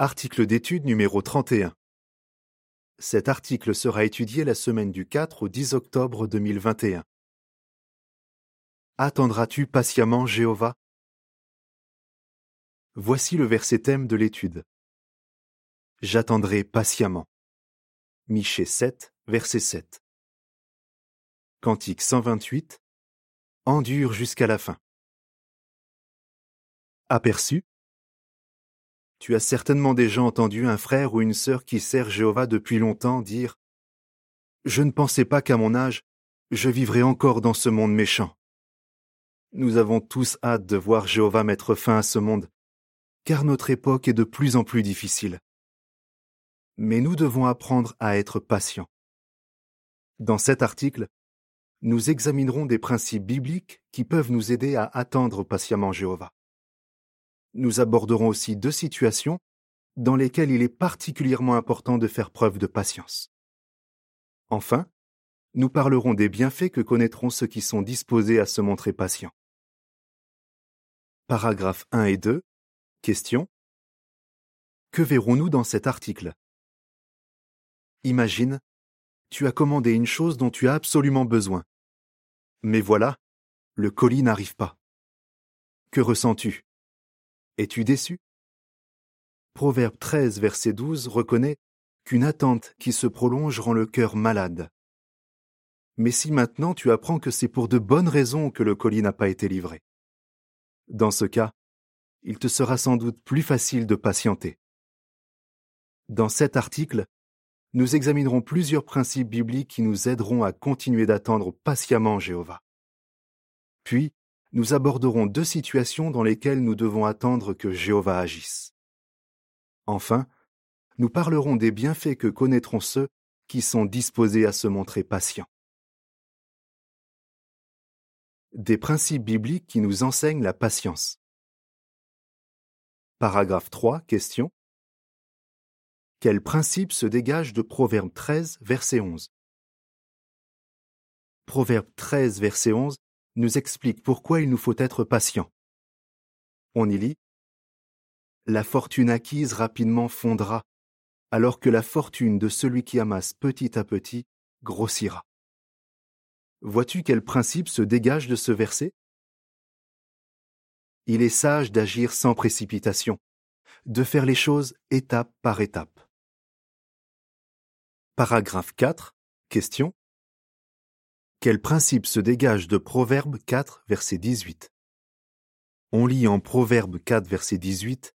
Article d'étude numéro 31. Cet article sera étudié la semaine du 4 au 10 octobre 2021. Attendras-tu patiemment Jéhovah? Voici le verset thème de l'étude. J'attendrai patiemment. Michée 7, verset 7. Cantique 128. Endure jusqu'à la fin. Aperçu? Tu as certainement déjà entendu un frère ou une sœur qui sert Jéhovah depuis longtemps dire Je ne pensais pas qu'à mon âge, je vivrais encore dans ce monde méchant. Nous avons tous hâte de voir Jéhovah mettre fin à ce monde, car notre époque est de plus en plus difficile. Mais nous devons apprendre à être patients. Dans cet article, nous examinerons des principes bibliques qui peuvent nous aider à attendre patiemment Jéhovah nous aborderons aussi deux situations dans lesquelles il est particulièrement important de faire preuve de patience. Enfin, nous parlerons des bienfaits que connaîtront ceux qui sont disposés à se montrer patients. Paragraphes 1 et 2. Question. Que verrons-nous dans cet article? Imagine, tu as commandé une chose dont tu as absolument besoin. Mais voilà, le colis n'arrive pas. Que ressens-tu? Es-tu déçu? Proverbe 13, verset 12 reconnaît qu'une attente qui se prolonge rend le cœur malade. Mais si maintenant tu apprends que c'est pour de bonnes raisons que le colis n'a pas été livré, dans ce cas, il te sera sans doute plus facile de patienter. Dans cet article, nous examinerons plusieurs principes bibliques qui nous aideront à continuer d'attendre patiemment Jéhovah. Puis, nous aborderons deux situations dans lesquelles nous devons attendre que Jéhovah agisse. Enfin, nous parlerons des bienfaits que connaîtront ceux qui sont disposés à se montrer patients. Des principes bibliques qui nous enseignent la patience. Paragraphe 3, question. Quel principe se dégage de Proverbe 13, verset 11 Proverbe 13, verset 11 nous explique pourquoi il nous faut être patient. On y lit La fortune acquise rapidement fondra, alors que la fortune de celui qui amasse petit à petit grossira. Vois-tu quel principe se dégage de ce verset? Il est sage d'agir sans précipitation, de faire les choses étape par étape. Paragraphe 4. Question. Quel principe se dégage de Proverbe 4, verset 18 On lit en Proverbe 4, verset 18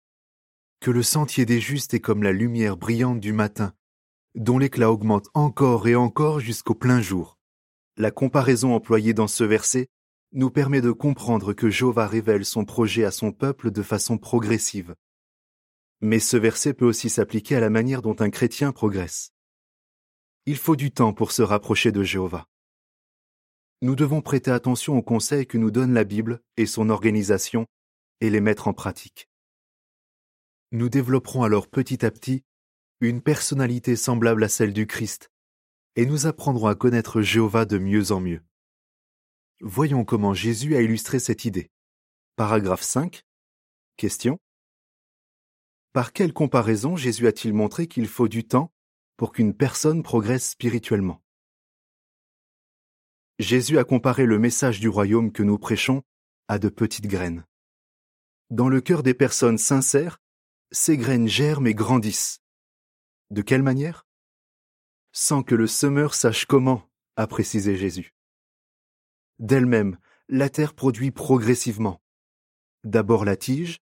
que le sentier des justes est comme la lumière brillante du matin, dont l'éclat augmente encore et encore jusqu'au plein jour. La comparaison employée dans ce verset nous permet de comprendre que Jéhovah révèle son projet à son peuple de façon progressive. Mais ce verset peut aussi s'appliquer à la manière dont un chrétien progresse. Il faut du temps pour se rapprocher de Jéhovah nous devons prêter attention aux conseils que nous donne la Bible et son organisation et les mettre en pratique. Nous développerons alors petit à petit une personnalité semblable à celle du Christ, et nous apprendrons à connaître Jéhovah de mieux en mieux. Voyons comment Jésus a illustré cette idée. Paragraphe 5. Question. Par quelle comparaison Jésus a-t-il montré qu'il faut du temps pour qu'une personne progresse spirituellement? Jésus a comparé le message du royaume que nous prêchons à de petites graines. Dans le cœur des personnes sincères, ces graines germent et grandissent. De quelle manière? Sans que le semeur sache comment, a précisé Jésus. D'elle-même, la terre produit progressivement. D'abord la tige,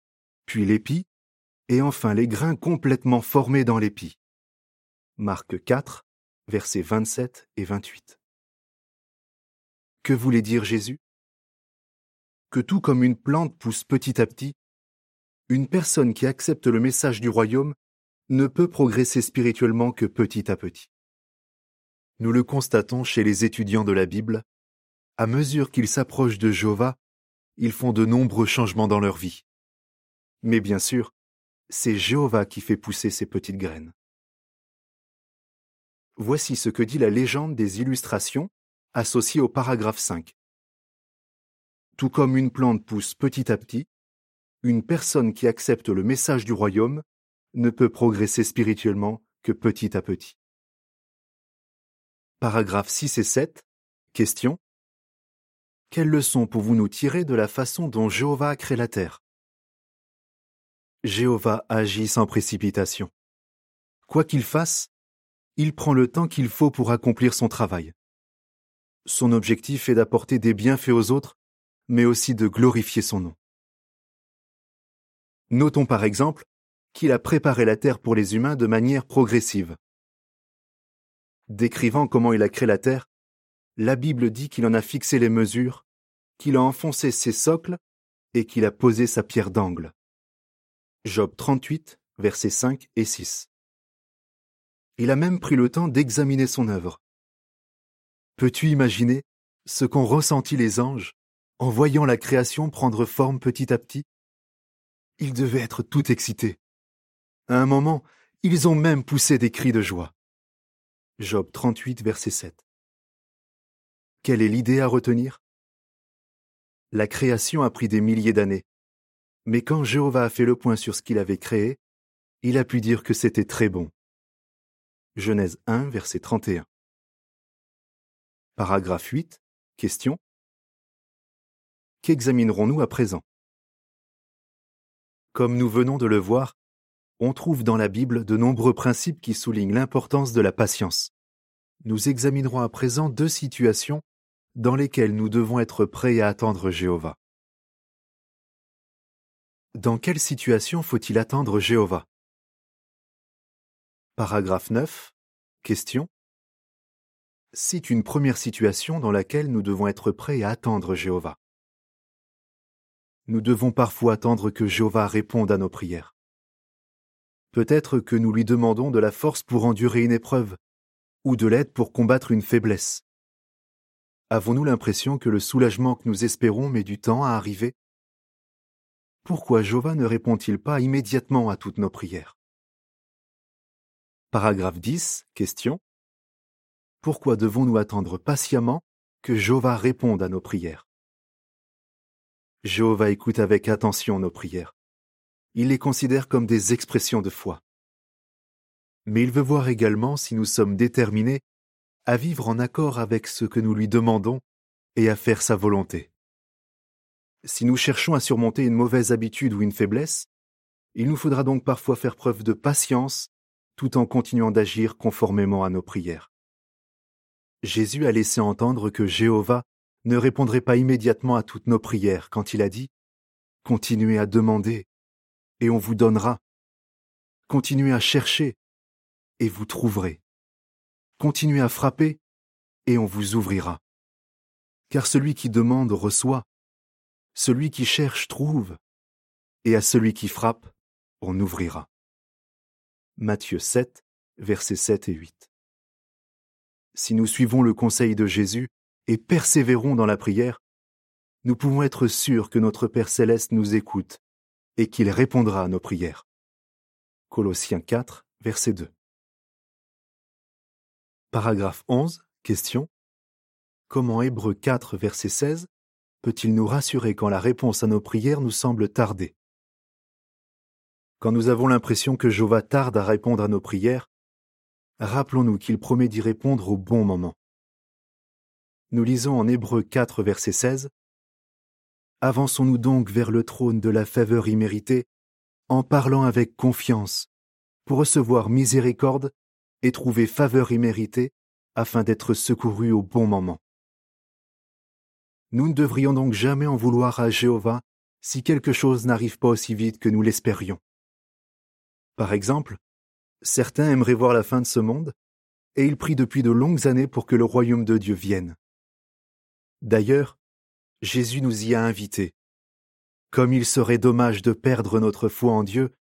puis l'épi, et enfin les grains complètement formés dans l'épi. Marc 4, versets 27 et 28. Que voulait dire Jésus? Que tout comme une plante pousse petit à petit, une personne qui accepte le message du royaume ne peut progresser spirituellement que petit à petit. Nous le constatons chez les étudiants de la Bible, à mesure qu'ils s'approchent de Jéhovah, ils font de nombreux changements dans leur vie. Mais bien sûr, c'est Jéhovah qui fait pousser ces petites graines. Voici ce que dit la légende des illustrations associé au paragraphe 5. Tout comme une plante pousse petit à petit, une personne qui accepte le message du royaume ne peut progresser spirituellement que petit à petit. Paragraphes 6 et 7. Question. Quelle leçon pouvons-nous tirer de la façon dont Jéhovah a créé la terre? Jéhovah agit sans précipitation. Quoi qu'il fasse, il prend le temps qu'il faut pour accomplir son travail. Son objectif est d'apporter des bienfaits aux autres, mais aussi de glorifier son nom. Notons par exemple qu'il a préparé la terre pour les humains de manière progressive. Décrivant comment il a créé la terre, la Bible dit qu'il en a fixé les mesures, qu'il a enfoncé ses socles et qu'il a posé sa pierre d'angle. Job 38, versets 5 et 6. Il a même pris le temps d'examiner son œuvre. Peux-tu imaginer ce qu'ont ressenti les anges en voyant la création prendre forme petit à petit? Ils devaient être tout excités. À un moment, ils ont même poussé des cris de joie. Job 38, verset 7. Quelle est l'idée à retenir? La création a pris des milliers d'années. Mais quand Jéhovah a fait le point sur ce qu'il avait créé, il a pu dire que c'était très bon. Genèse 1, verset 31. Paragraphe 8. Question. Qu'examinerons-nous à présent? Comme nous venons de le voir, on trouve dans la Bible de nombreux principes qui soulignent l'importance de la patience. Nous examinerons à présent deux situations dans lesquelles nous devons être prêts à attendre Jéhovah. Dans quelle situation faut-il attendre Jéhovah? Paragraphe 9. Question. C'est une première situation dans laquelle nous devons être prêts à attendre Jéhovah. Nous devons parfois attendre que Jéhovah réponde à nos prières. Peut-être que nous lui demandons de la force pour endurer une épreuve, ou de l'aide pour combattre une faiblesse. Avons-nous l'impression que le soulagement que nous espérons met du temps à arriver? Pourquoi Jéhovah ne répond-il pas immédiatement à toutes nos prières? Paragraphe 10. Question. Pourquoi devons-nous attendre patiemment que Jéhovah réponde à nos prières? Jéhovah écoute avec attention nos prières il les considère comme des expressions de foi. Mais il veut voir également si nous sommes déterminés à vivre en accord avec ce que nous lui demandons et à faire sa volonté. Si nous cherchons à surmonter une mauvaise habitude ou une faiblesse, il nous faudra donc parfois faire preuve de patience tout en continuant d'agir conformément à nos prières. Jésus a laissé entendre que Jéhovah ne répondrait pas immédiatement à toutes nos prières quand il a dit Continuez à demander et on vous donnera. Continuez à chercher, et vous trouverez. Continuez à frapper, et on vous ouvrira. Car celui qui demande reçoit, celui qui cherche trouve, et à celui qui frappe, on ouvrira. Matthieu 7, versets 7 et 8. Si nous suivons le conseil de Jésus et persévérons dans la prière, nous pouvons être sûrs que notre Père céleste nous écoute et qu'il répondra à nos prières. Colossiens 4, verset 2. Paragraphe 11. Question. Comment Hébreu 4, verset 16 peut-il nous rassurer quand la réponse à nos prières nous semble tarder? Quand nous avons l'impression que Jéhovah tarde à répondre à nos prières, rappelons-nous qu'il promet d'y répondre au bon moment. Nous lisons en Hébreu 4, verset 16 Avançons-nous donc vers le trône de la faveur imméritée, en parlant avec confiance, pour recevoir miséricorde et trouver faveur imméritée, afin d'être secourus au bon moment. Nous ne devrions donc jamais en vouloir à Jéhovah si quelque chose n'arrive pas aussi vite que nous l'espérions. Par exemple, certains aimeraient voir la fin de ce monde, et ils prient depuis de longues années pour que le royaume de Dieu vienne. D'ailleurs, Jésus nous y a invités. Comme il serait dommage de perdre notre foi en Dieu,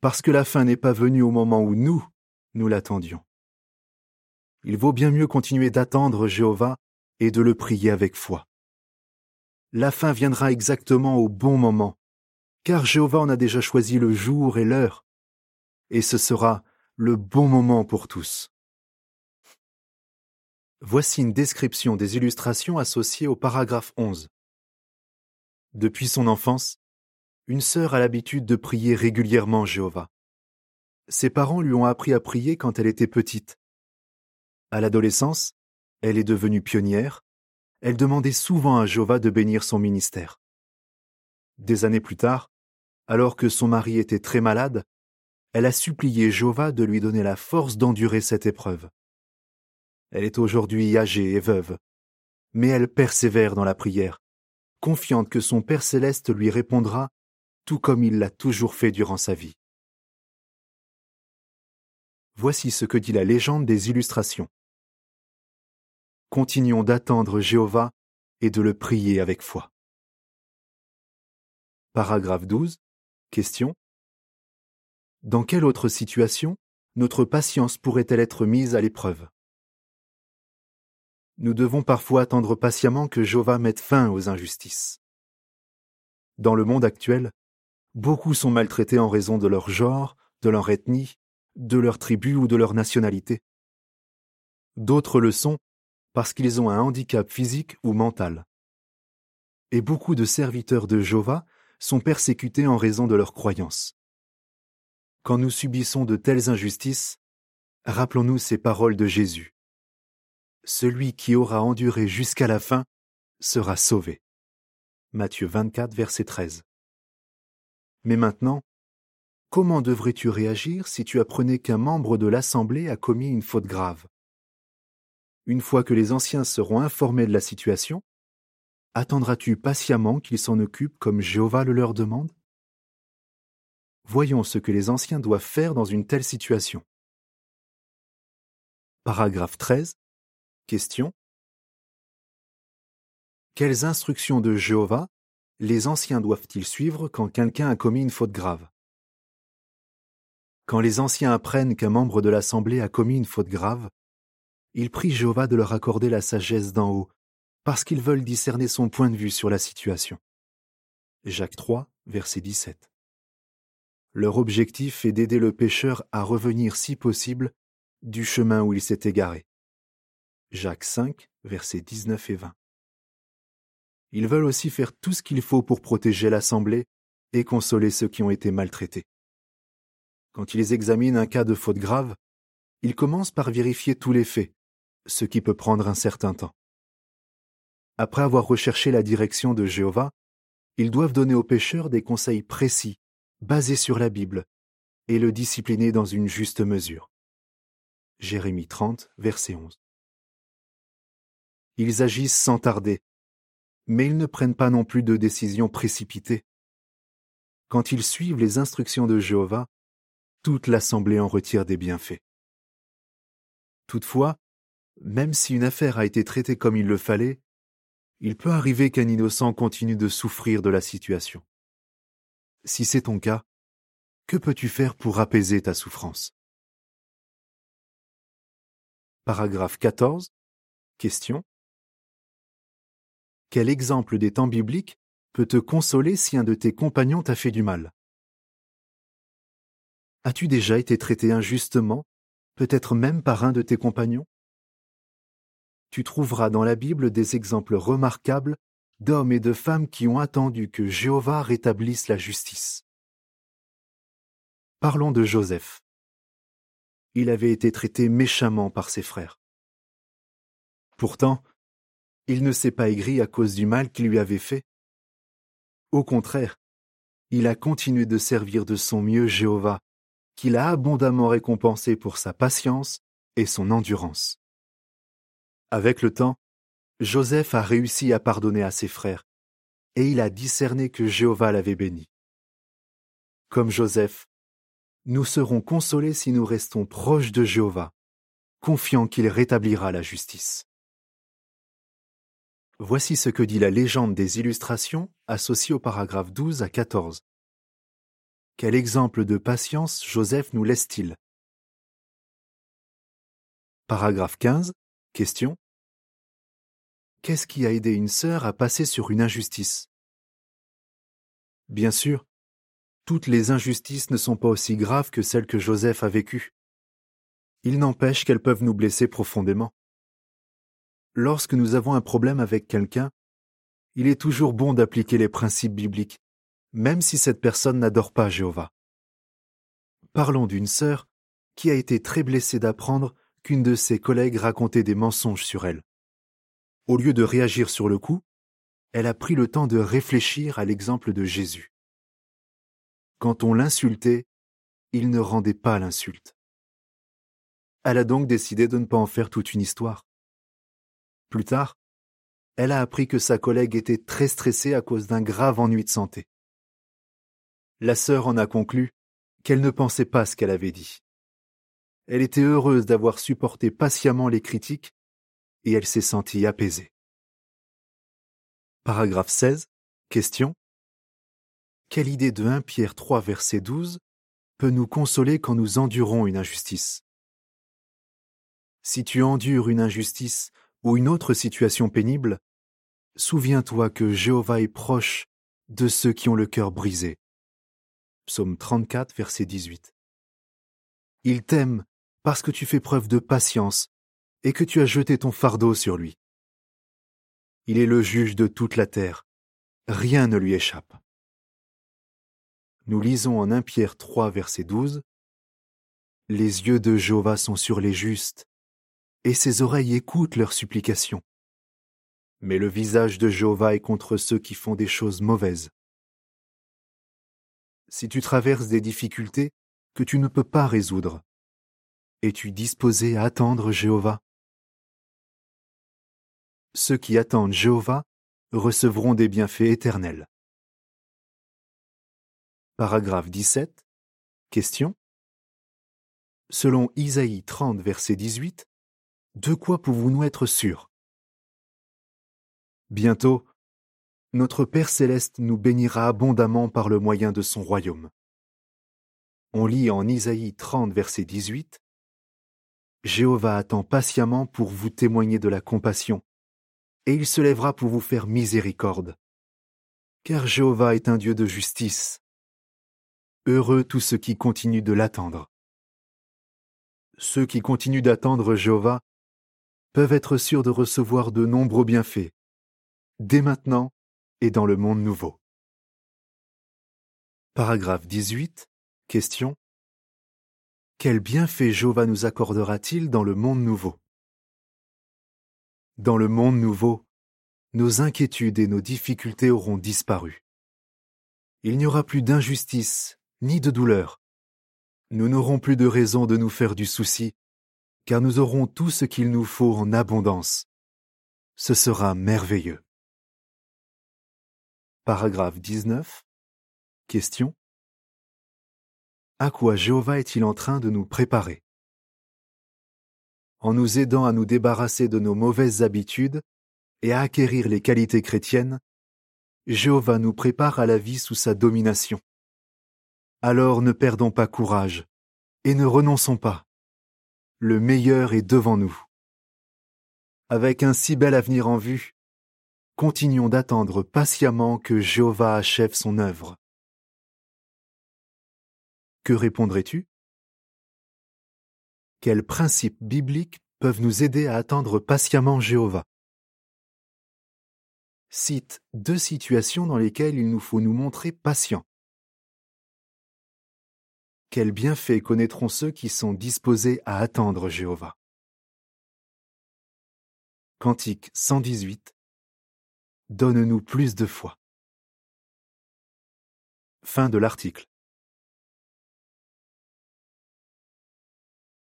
parce que la fin n'est pas venue au moment où nous, nous l'attendions. Il vaut bien mieux continuer d'attendre Jéhovah et de le prier avec foi. La fin viendra exactement au bon moment, car Jéhovah en a déjà choisi le jour et l'heure, et ce sera le bon moment pour tous. Voici une description des illustrations associées au paragraphe 11. Depuis son enfance, une sœur a l'habitude de prier régulièrement Jéhovah. Ses parents lui ont appris à prier quand elle était petite. À l'adolescence, elle est devenue pionnière. Elle demandait souvent à Jéhovah de bénir son ministère. Des années plus tard, alors que son mari était très malade, elle a supplié Jéhovah de lui donner la force d'endurer cette épreuve. Elle est aujourd'hui âgée et veuve, mais elle persévère dans la prière, confiante que son Père céleste lui répondra tout comme il l'a toujours fait durant sa vie. Voici ce que dit la légende des illustrations. Continuons d'attendre Jéhovah et de le prier avec foi. Paragraphe 12. Question. Dans quelle autre situation notre patience pourrait-elle être mise à l'épreuve? Nous devons parfois attendre patiemment que Jéhovah mette fin aux injustices. Dans le monde actuel, beaucoup sont maltraités en raison de leur genre, de leur ethnie, de leur tribu ou de leur nationalité. D'autres le sont parce qu'ils ont un handicap physique ou mental. Et beaucoup de serviteurs de Jéhovah sont persécutés en raison de leurs croyances. Quand nous subissons de telles injustices, rappelons-nous ces paroles de Jésus. Celui qui aura enduré jusqu'à la fin sera sauvé. Matthieu 24, verset 13. Mais maintenant, comment devrais-tu réagir si tu apprenais qu'un membre de l'Assemblée a commis une faute grave? Une fois que les anciens seront informés de la situation, attendras-tu patiemment qu'ils s'en occupent comme Jéhovah le leur demande? Voyons ce que les anciens doivent faire dans une telle situation. Paragraphe 13. Question. Quelles instructions de Jéhovah les anciens doivent-ils suivre quand quelqu'un a commis une faute grave? Quand les anciens apprennent qu'un membre de l'Assemblée a commis une faute grave, ils prient Jéhovah de leur accorder la sagesse d'en haut, parce qu'ils veulent discerner son point de vue sur la situation. Jacques 3, verset 17. Leur objectif est d'aider le pécheur à revenir si possible du chemin où il s'est égaré. Jacques 5, versets 19 et 20. Ils veulent aussi faire tout ce qu'il faut pour protéger l'Assemblée et consoler ceux qui ont été maltraités. Quand ils examinent un cas de faute grave, ils commencent par vérifier tous les faits, ce qui peut prendre un certain temps. Après avoir recherché la direction de Jéhovah, ils doivent donner aux pécheurs des conseils précis, basés sur la Bible, et le discipliner dans une juste mesure. Jérémie 30, verset 11. Ils agissent sans tarder, mais ils ne prennent pas non plus de décisions précipitées. Quand ils suivent les instructions de Jéhovah, toute l'assemblée en retire des bienfaits. Toutefois, même si une affaire a été traitée comme il le fallait, il peut arriver qu'un innocent continue de souffrir de la situation. Si c'est ton cas, que peux-tu faire pour apaiser ta souffrance? Paragraphe 14. Question. Quel exemple des temps bibliques peut te consoler si un de tes compagnons t'a fait du mal? As-tu déjà été traité injustement, peut-être même par un de tes compagnons? Tu trouveras dans la Bible des exemples remarquables d'hommes et de femmes qui ont attendu que Jéhovah rétablisse la justice. Parlons de Joseph. Il avait été traité méchamment par ses frères. Pourtant, il ne s'est pas aigri à cause du mal qu'il lui avait fait. Au contraire, il a continué de servir de son mieux Jéhovah, qu'il a abondamment récompensé pour sa patience et son endurance. Avec le temps, Joseph a réussi à pardonner à ses frères, et il a discerné que Jéhovah l'avait béni. Comme Joseph, nous serons consolés si nous restons proches de Jéhovah, confiants qu'il rétablira la justice. Voici ce que dit la légende des illustrations associée au paragraphe 12 à 14. Quel exemple de patience Joseph nous laisse-t-il? Paragraphe 15. Question. Qu'est-ce qui a aidé une sœur à passer sur une injustice? Bien sûr, toutes les injustices ne sont pas aussi graves que celles que Joseph a vécues. Il n'empêche qu'elles peuvent nous blesser profondément lorsque nous avons un problème avec quelqu'un, il est toujours bon d'appliquer les principes bibliques, même si cette personne n'adore pas Jéhovah. Parlons d'une sœur qui a été très blessée d'apprendre qu'une de ses collègues racontait des mensonges sur elle. Au lieu de réagir sur le coup, elle a pris le temps de réfléchir à l'exemple de Jésus. Quand on l'insultait, il ne rendait pas l'insulte. Elle a donc décidé de ne pas en faire toute une histoire. Plus tard, elle a appris que sa collègue était très stressée à cause d'un grave ennui de santé. La sœur en a conclu qu'elle ne pensait pas ce qu'elle avait dit. Elle était heureuse d'avoir supporté patiemment les critiques et elle s'est sentie apaisée. Paragraphe 16. Question. Quelle idée de 1 Pierre 3 verset 12 peut nous consoler quand nous endurons une injustice? Si tu endures une injustice ou une autre situation pénible, souviens-toi que Jéhovah est proche de ceux qui ont le cœur brisé. Psaume 34 verset 18. Il t'aime parce que tu fais preuve de patience et que tu as jeté ton fardeau sur lui. Il est le juge de toute la terre. Rien ne lui échappe. Nous lisons en 1 Pierre 3, verset 12. Les yeux de Jéhovah sont sur les justes, et ses oreilles écoutent leurs supplications. Mais le visage de Jéhovah est contre ceux qui font des choses mauvaises. Si tu traverses des difficultés que tu ne peux pas résoudre, es-tu disposé à attendre Jéhovah? Ceux qui attendent Jéhovah recevront des bienfaits éternels. Paragraphe 17. Question. Selon Isaïe 30, verset 18, de quoi pouvons-nous être sûrs? Bientôt, notre Père céleste nous bénira abondamment par le moyen de son royaume. On lit en Isaïe 30, verset 18, Jéhovah attend patiemment pour vous témoigner de la compassion, et il se lèvera pour vous faire miséricorde. Car Jéhovah est un Dieu de justice. Heureux tous ceux qui continuent de l'attendre. Ceux qui continuent d'attendre Jéhovah peuvent être sûrs de recevoir de nombreux bienfaits, dès maintenant et dans le monde nouveau. Paragraphe 18. Question. Quel bienfait Jéhovah nous accordera-t-il dans le monde nouveau? Dans le monde nouveau, nos inquiétudes et nos difficultés auront disparu. Il n'y aura plus d'injustice ni de douleur. Nous n'aurons plus de raison de nous faire du souci, car nous aurons tout ce qu'il nous faut en abondance. Ce sera merveilleux. Paragraphe 19. Question. À quoi Jéhovah est-il en train de nous préparer? En nous aidant à nous débarrasser de nos mauvaises habitudes et à acquérir les qualités chrétiennes, Jéhovah nous prépare à la vie sous sa domination. Alors ne perdons pas courage et ne renonçons pas. Le meilleur est devant nous. Avec un si bel avenir en vue, continuons d'attendre patiemment que Jéhovah achève son œuvre. Que répondrais-tu? Quels principes bibliques peuvent nous aider à attendre patiemment Jéhovah? Cite deux situations dans lesquelles il nous faut nous montrer patients. Quels bienfaits connaîtront ceux qui sont disposés à attendre Jéhovah? Cantique 118 Donne-nous plus de foi. Fin de l'article.